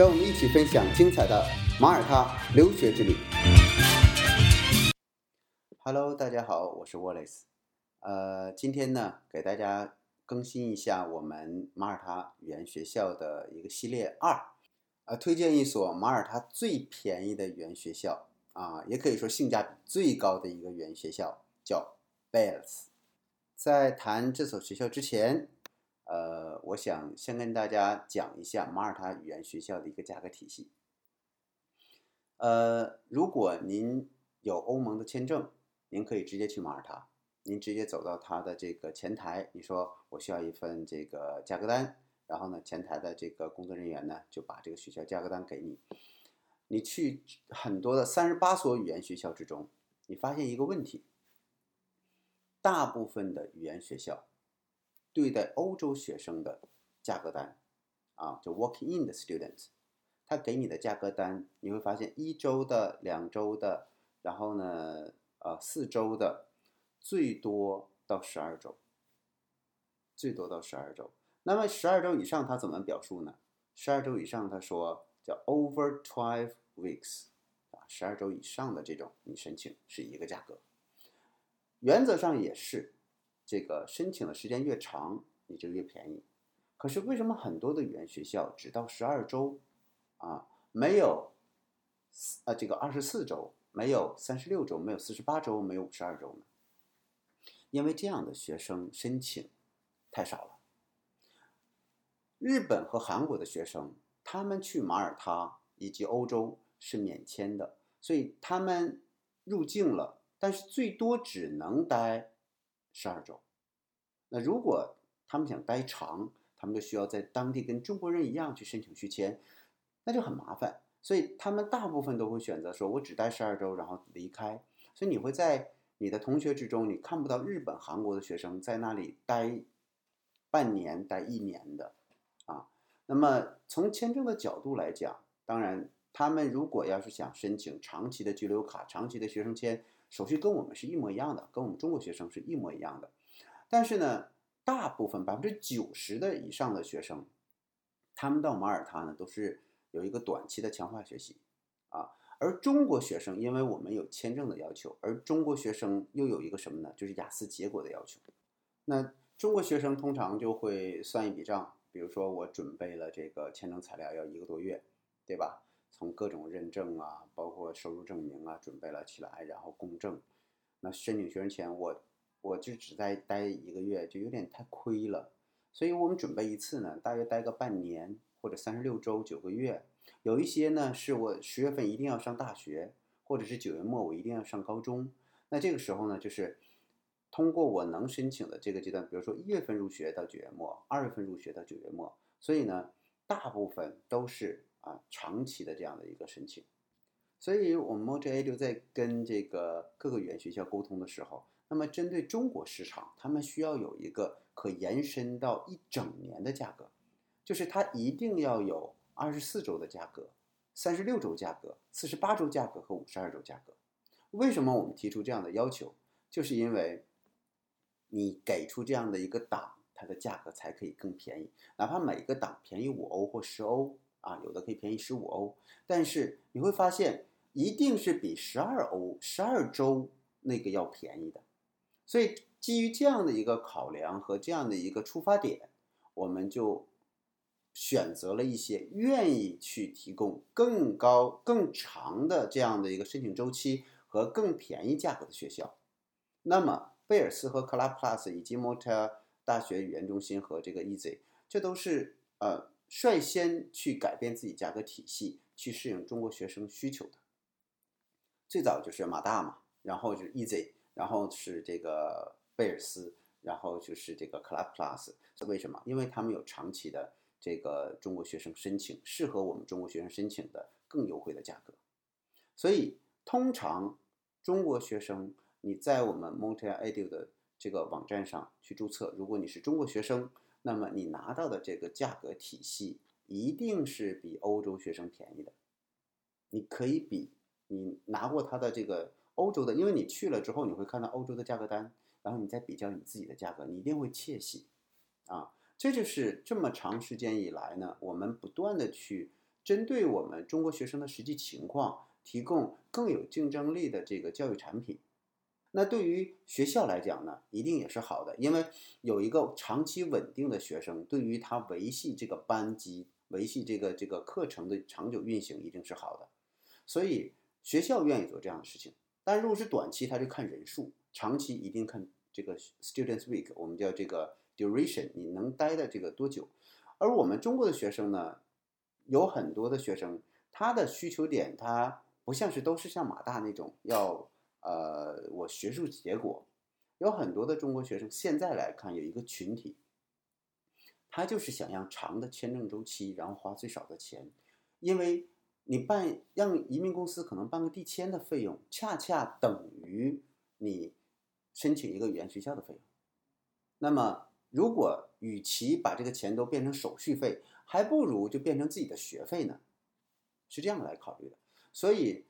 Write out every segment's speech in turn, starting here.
让我们一起分享精彩的马耳他留学之旅。Hello，大家好，我是 Wallace。呃，今天呢，给大家更新一下我们马耳他语言学校的一个系列二，呃，推荐一所马耳他最便宜的语言学校啊，也可以说性价比最高的一个语言学校，叫 Bells。在谈这所学校之前，呃，我想先跟大家讲一下马耳他语言学校的一个价格体系。呃，如果您有欧盟的签证，您可以直接去马耳他，您直接走到他的这个前台，你说我需要一份这个价格单，然后呢，前台的这个工作人员呢就把这个学校价格单给你。你去很多的三十八所语言学校之中，你发现一个问题。大部分的语言学校对待欧洲学生的价格单，啊，就 walking in 的 students，他给你的价格单，你会发现一周的、两周的，然后呢，呃，四周的，最多到十二周，最多到十二周。那么十二周以上他怎么表述呢？十二周以上他说叫 over twelve weeks，啊，十二周以上的这种你申请是一个价格。原则上也是，这个申请的时间越长，你就越便宜。可是为什么很多的语言学校只到十二周，啊，没有，呃，这个二十四周，没有三十六周，没有四十八周，没有五十二周呢？因为这样的学生申请太少了。日本和韩国的学生，他们去马耳他以及欧洲是免签的，所以他们入境了。但是最多只能待十二周。那如果他们想待长，他们就需要在当地跟中国人一样去申请续签，那就很麻烦。所以他们大部分都会选择说，我只待十二周，然后离开。所以你会在你的同学之中，你看不到日本、韩国的学生在那里待半年、待一年的啊。那么从签证的角度来讲，当然他们如果要是想申请长期的居留卡、长期的学生签。手续跟我们是一模一样的，跟我们中国学生是一模一样的，但是呢，大部分百分之九十的以上的学生，他们到马耳他呢都是有一个短期的强化学习啊，而中国学生因为我们有签证的要求，而中国学生又有一个什么呢？就是雅思结果的要求。那中国学生通常就会算一笔账，比如说我准备了这个签证材料要一个多月，对吧？从各种认证啊，包括收入证明啊，准备了起来，然后公证。那申请学生签，我我就只在待一个月，就有点太亏了。所以我们准备一次呢，大约待个半年或者三十六周、九个月。有一些呢，是我十月份一定要上大学，或者是九月末我一定要上高中。那这个时候呢，就是通过我能申请的这个阶段，比如说一月份入学到九月末，二月份入学到九月末。所以呢，大部分都是。啊，长期的这样的一个申请，所以我们 MoJA 就在跟这个各个语言学校沟通的时候，那么针对中国市场，他们需要有一个可延伸到一整年的价格，就是它一定要有二十四周的价格、三十六周价格、四十八周价格和五十二周价格。为什么我们提出这样的要求？就是因为你给出这样的一个档，它的价格才可以更便宜，哪怕每个档便宜五欧或十欧。啊，有的可以便宜十五欧，但是你会发现一定是比十二欧、十二周那个要便宜的。所以基于这样的一个考量和这样的一个出发点，我们就选择了一些愿意去提供更高、更长的这样的一个申请周期和更便宜价格的学校。那么贝尔斯和克拉 Plus 以及 m o t a 大学语言中心和这个 Easy，这都是呃。率先去改变自己价格体系，去适应中国学生需求的，最早就是马大嘛，然后就是 Easy，然后是这个贝尔斯，然后就是这个 Club Plus。为什么？因为他们有长期的这个中国学生申请，适合我们中国学生申请的更优惠的价格。所以，通常中国学生你在我们 Montreal Edu 的这个网站上去注册，如果你是中国学生，那么你拿到的这个价格体系一定是比欧洲学生便宜的。你可以比你拿过他的这个欧洲的，因为你去了之后，你会看到欧洲的价格单，然后你再比较你自己的价格，你一定会窃喜啊！这就是这么长时间以来呢，我们不断的去针对我们中国学生的实际情况，提供更有竞争力的这个教育产品。那对于学校来讲呢，一定也是好的，因为有一个长期稳定的学生，对于他维系这个班级、维系这个这个课程的长久运行，一定是好的。所以学校愿意做这样的事情，但如果是短期，他就看人数；长期一定看这个 students week，我们叫这个 duration，你能待的这个多久。而我们中国的学生呢，有很多的学生，他的需求点他不像是都是像马大那种要呃我学术结果，有很多的中国学生现在来看有一个群体，他就是想要长的签证周期，然后花最少的钱，因为。你办让移民公司可能办个递签的费用，恰恰等于你申请一个语言学校的费用。那么，如果与其把这个钱都变成手续费，还不如就变成自己的学费呢？是这样来考虑的。所以，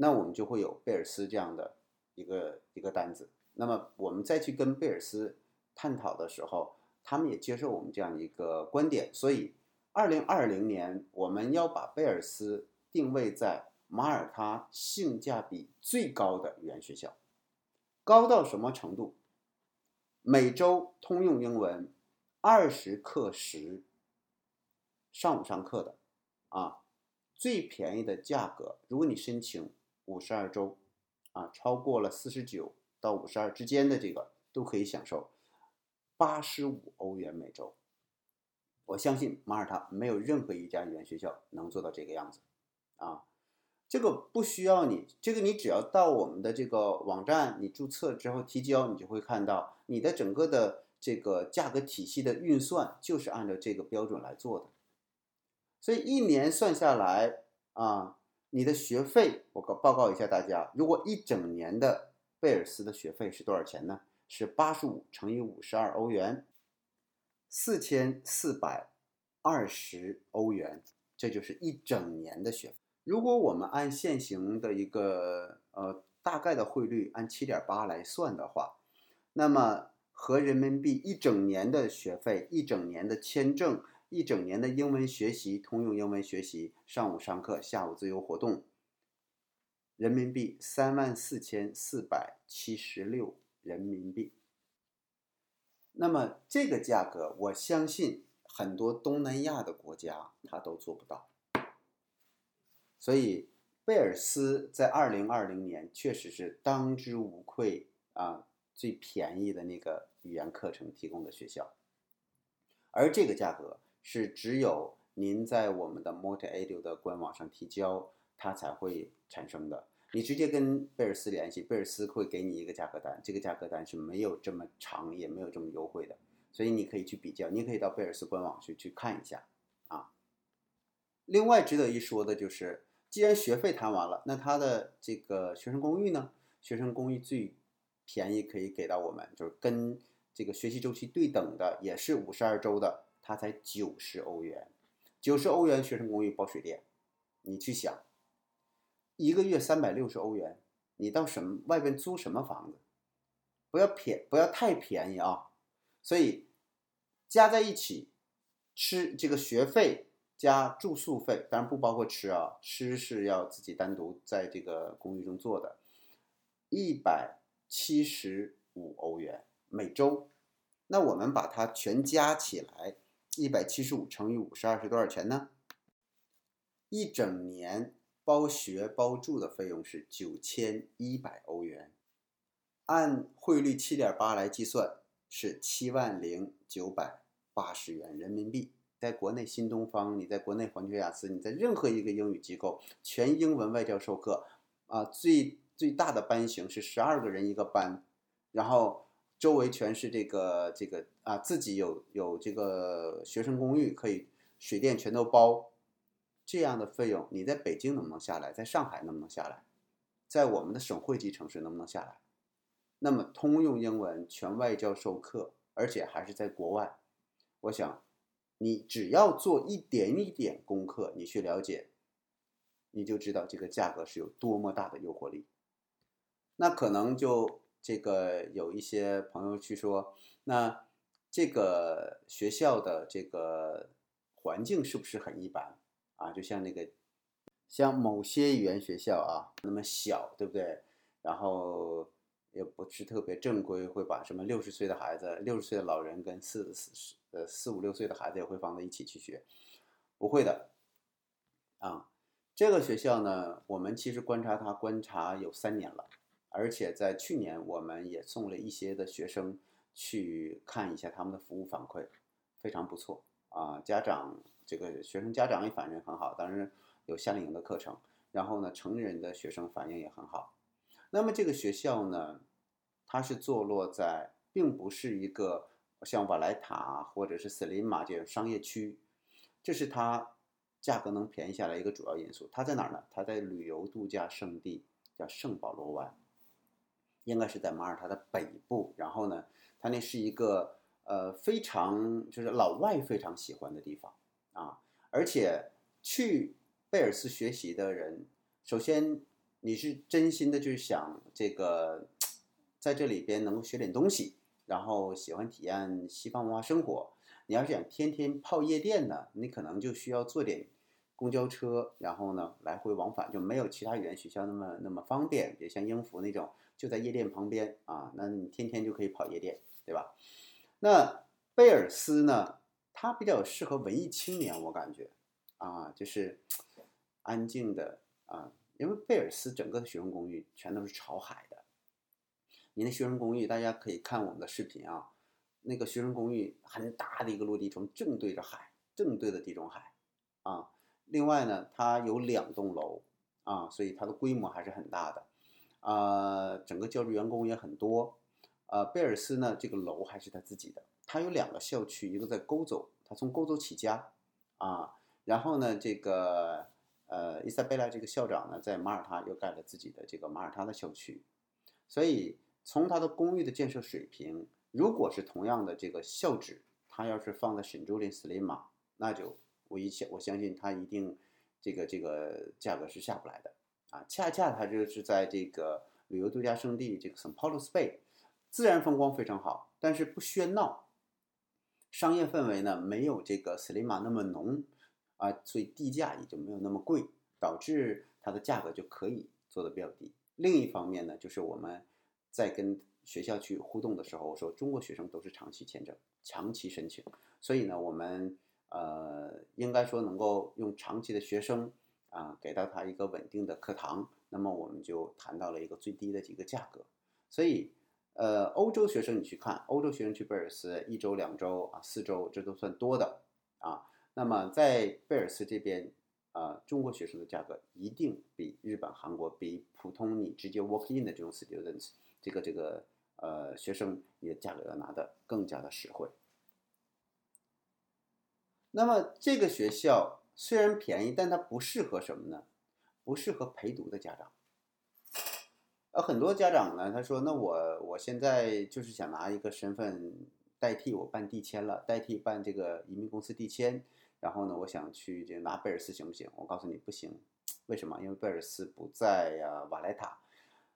那我们就会有贝尔斯这样的一个一个单子。那么，我们再去跟贝尔斯探讨的时候，他们也接受我们这样一个观点。所以，二零二零年我们要把贝尔斯。定位在马耳他性价比最高的语言学校，高到什么程度？每周通用英文，二十课时，上午上课的，啊，最便宜的价格，如果你申请五十二周，啊，超过了四十九到五十二之间的这个都可以享受八十五欧元每周。我相信马耳他没有任何一家语言学校能做到这个样子。啊，这个不需要你，这个你只要到我们的这个网站，你注册之后提交，你就会看到你的整个的这个价格体系的运算就是按照这个标准来做的。所以一年算下来啊，你的学费我告报告一下大家，如果一整年的贝尔斯的学费是多少钱呢？是八十五乘以五十二欧元，四千四百二十欧元，这就是一整年的学费。如果我们按现行的一个呃大概的汇率按七点八来算的话，那么合人民币一整年的学费、一整年的签证、一整年的英文学习、通用英文学习、上午上课、下午自由活动，人民币三万四千四百七十六人民币。那么这个价格，我相信很多东南亚的国家它都做不到。所以，贝尔斯在二零二零年确实是当之无愧啊最便宜的那个语言课程提供的学校，而这个价格是只有您在我们的 MultiEdu 的官网上提交，它才会产生的。你直接跟贝尔斯联系，贝尔斯会给你一个价格单，这个价格单是没有这么长，也没有这么优惠的，所以你可以去比较，你可以到贝尔斯官网去去看一下啊。另外值得一说的就是。既然学费谈完了，那他的这个学生公寓呢？学生公寓最便宜可以给到我们，就是跟这个学习周期对等的，也是五十二周的，它才九十欧元。九十欧元学生公寓包水电，你去想，一个月三百六十欧元，你到什么外边租什么房子？不要便不要太便宜啊！所以加在一起，吃这个学费。加住宿费，当然不包括吃啊，吃是要自己单独在这个公寓中做的，一百七十五欧元每周。那我们把它全加起来，一百七十五乘以五十二是多少钱呢？一整年包学包住的费用是九千一百欧元，按汇率七点八来计算是七万零九百八十元人民币。在国内新东方，你在国内环球雅思，你在任何一个英语机构，全英文外教授课，啊，最最大的班型是十二个人一个班，然后周围全是这个这个啊，自己有有这个学生公寓，可以水电全都包，这样的费用，你在北京能不能下来？在上海能不能下来？在我们的省会级城市能不能下来？那么通用英文全外教授课，而且还是在国外，我想，你只要做一点一点功课，你去了解，你就知道这个价格是有多么大的诱惑力。那可能就这个有一些朋友去说，那这个学校的这个环境是不是很一般啊？就像那个，像某些语言学校啊，那么小，对不对？然后。也不是特别正规，会把什么六十岁的孩子、六十岁的老人跟四四呃四五六岁的孩子也会放在一起去学，不会的，啊，这个学校呢，我们其实观察它观察有三年了，而且在去年我们也送了一些的学生去看一下他们的服务反馈，非常不错啊，家长这个学生家长也反应很好，当然有夏令营的课程，然后呢，成人的学生反应也很好。那么这个学校呢，它是坐落在，并不是一个像瓦莱塔或者是斯林马这种商业区，这是它价格能便宜下来一个主要因素。它在哪儿呢？它在旅游度假胜地，叫圣保罗湾，应该是在马耳他的北部。然后呢，它那是一个呃非常就是老外非常喜欢的地方啊，而且去贝尔斯学习的人，首先。你是真心的，就是想这个，在这里边能够学点东西，然后喜欢体验西方文化生活。你要是想天天泡夜店呢，你可能就需要做点公交车，然后呢来回往返，就没有其他语言学校那么那么方便。比如像英孚那种就在夜店旁边啊，那你天天就可以跑夜店，对吧？那贝尔斯呢，它比较适合文艺青年，我感觉啊，就是安静的啊。因为贝尔斯整个的学生公寓全都是朝海的，你的学生公寓大家可以看我们的视频啊，那个学生公寓很大的一个落地窗，正对着海，正对着地中海，啊，另外呢，它有两栋楼啊，所以它的规模还是很大的，啊，整个教职员工也很多，呃，贝尔斯呢这个楼还是他自己的，他有两个校区，一个在沟走，他从沟走起家，啊，然后呢这个。呃，伊萨贝拉这个校长呢，在马耳他又盖了自己的这个马耳他的校区，所以从他的公寓的建设水平，如果是同样的这个校址，他要是放在沈朱林斯林马，那就我一相我相信他一定这个这个价格是下不来的啊。恰恰他就是在这个旅游度假胜地这个 San Paulo Bay，自然风光非常好，但是不喧闹，商业氛围呢没有这个斯林马那么浓。啊，所以地价也就没有那么贵，导致它的价格就可以做的比较低。另一方面呢，就是我们在跟学校去互动的时候，我说中国学生都是长期签证、长期申请，所以呢，我们呃应该说能够用长期的学生啊给到他一个稳定的课堂，那么我们就谈到了一个最低的几个价格。所以呃，欧洲学生你去看，欧洲学生去贝尔斯一周、两周啊、四周，这都算多的啊。那么在贝尔斯这边，啊，中国学生的价格一定比日本、韩国、比普通你直接 walk in 的这种 students，这个这个呃学生，你的价格要拿的更加的实惠。那么这个学校虽然便宜，但它不适合什么呢？不适合陪读的家长。呃，很多家长呢，他说：“那我我现在就是想拿一个身份代替我办递签了，代替办这个移民公司递签。”然后呢，我想去这拿贝尔斯行不行？我告诉你不行，为什么？因为贝尔斯不在呀瓦莱塔。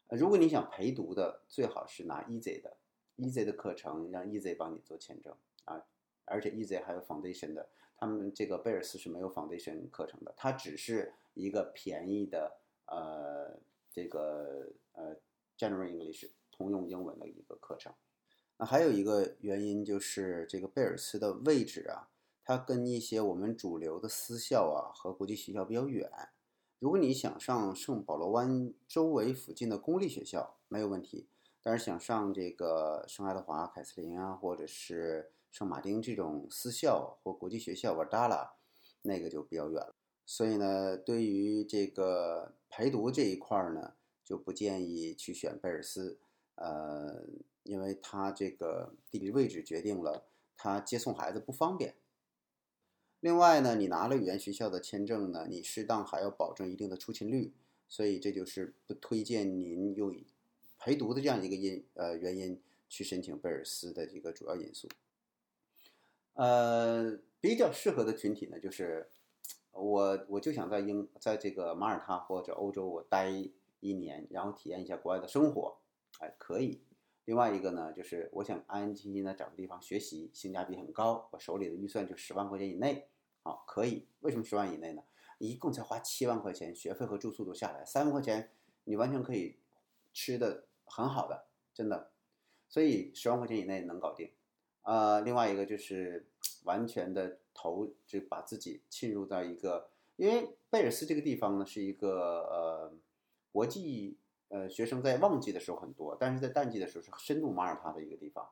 如果你想陪读的，最好是拿 Easy 的，Easy 的课程让 Easy 帮你做签证啊。而且 Easy 还有 Foundation 的，他们这个贝尔斯是没有 Foundation 课程的，它只是一个便宜的呃这个呃 General English 通用英文的一个课程。那还有一个原因就是这个贝尔斯的位置啊。它跟一些我们主流的私校啊和国际学校比较远。如果你想上圣保罗湾周围附近的公立学校，没有问题。但是想上这个圣爱德华、凯瑟琳啊，或者是圣马丁这种私校或国际学校，瓦达拉，那个就比较远了。所以呢，对于这个陪读这一块呢，就不建议去选贝尔斯，呃，因为它这个地理位置决定了它接送孩子不方便。另外呢，你拿了语言学校的签证呢，你适当还要保证一定的出勤率，所以这就是不推荐您用陪读的这样一个因呃原因去申请贝尔斯的一个主要因素。呃，比较适合的群体呢，就是我我就想在英在这个马耳他或者欧洲我待一年，然后体验一下国外的生活，哎，可以。另外一个呢，就是我想安安静静的找个地方学习，性价比很高，我手里的预算就十万块钱以内。好，可以。为什么十万以内呢？一共才花七万块钱，学费和住宿都下来，三万块钱你完全可以吃的很好的，真的。所以十万块钱以内能搞定。呃，另外一个就是完全的投，就把自己浸入到一个，因为贝尔斯这个地方呢是一个呃国际呃学生在旺季的时候很多，但是在淡季的时候是深度马耳他的一个地方，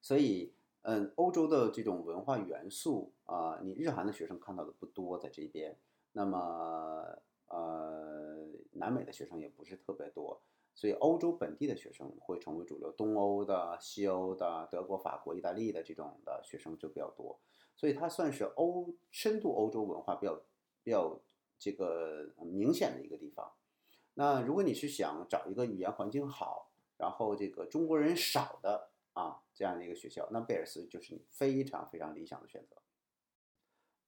所以。嗯，欧洲的这种文化元素啊，你日韩的学生看到的不多在这边。那么，呃，南美的学生也不是特别多，所以欧洲本地的学生会成为主流。东欧的、西欧的、德国、法国、意大利的这种的学生就比较多，所以它算是欧深度欧洲文化比较比较这个明显的一个地方。那如果你是想找一个语言环境好，然后这个中国人少的。啊，这样的一个学校，那贝尔斯就是你非常非常理想的选择。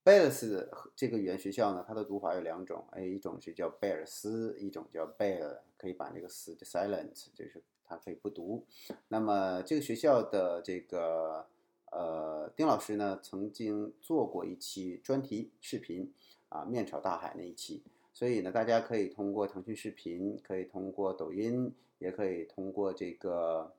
贝尔斯这个语言学校呢，它的读法有两种，哎，一种是叫贝尔斯，一种叫贝尔，可以把那个斯的 silent，就是它可以不读。那么这个学校的这个呃丁老师呢，曾经做过一期专题视频啊，面朝大海那一期，所以呢，大家可以通过腾讯视频，可以通过抖音，也可以通过这个。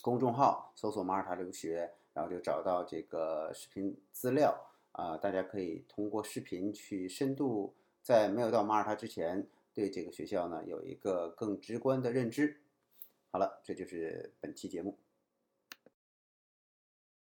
公众号搜索马耳他留学，然后就找到这个视频资料啊，大家可以通过视频去深度，在没有到马耳他之前，对这个学校呢有一个更直观的认知。好了，这就是本期节目。